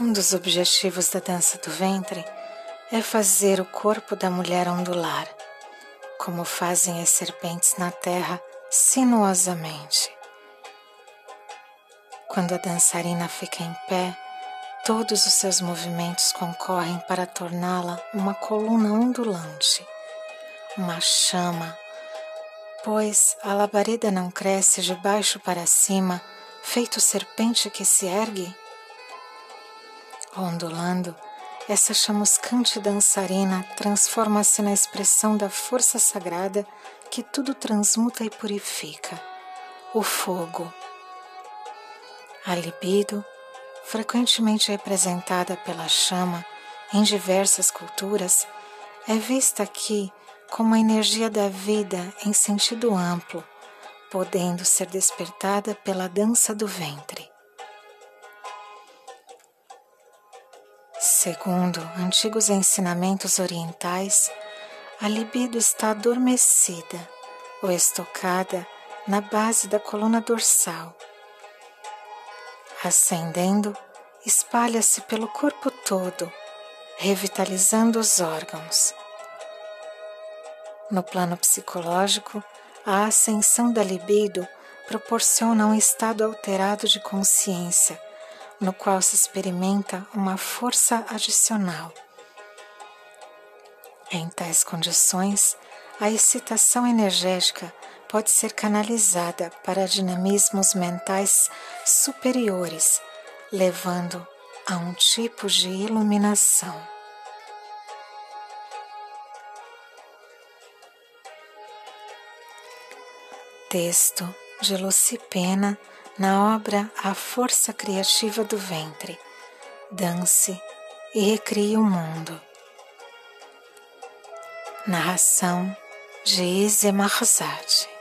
Um dos objetivos da dança do ventre é fazer o corpo da mulher ondular, como fazem as serpentes na terra sinuosamente. Quando a dançarina fica em pé, todos os seus movimentos concorrem para torná-la uma coluna ondulante, uma chama, pois a labareda não cresce de baixo para cima, feito serpente que se ergue? Ondulando, essa chamuscante dançarina transforma-se na expressão da força sagrada que tudo transmuta e purifica o fogo. A libido, frequentemente representada pela chama em diversas culturas, é vista aqui como a energia da vida em sentido amplo, podendo ser despertada pela dança do ventre. Segundo antigos ensinamentos orientais, a libido está adormecida ou estocada na base da coluna dorsal. Ascendendo, espalha-se pelo corpo todo, revitalizando os órgãos. No plano psicológico, a ascensão da libido proporciona um estado alterado de consciência no qual se experimenta uma força adicional. Em tais condições, a excitação energética pode ser canalizada para dinamismos mentais superiores, levando a um tipo de iluminação. Texto de Lucipena na obra A Força Criativa do Ventre. Dance e recrie o mundo. Narração Geise Marzade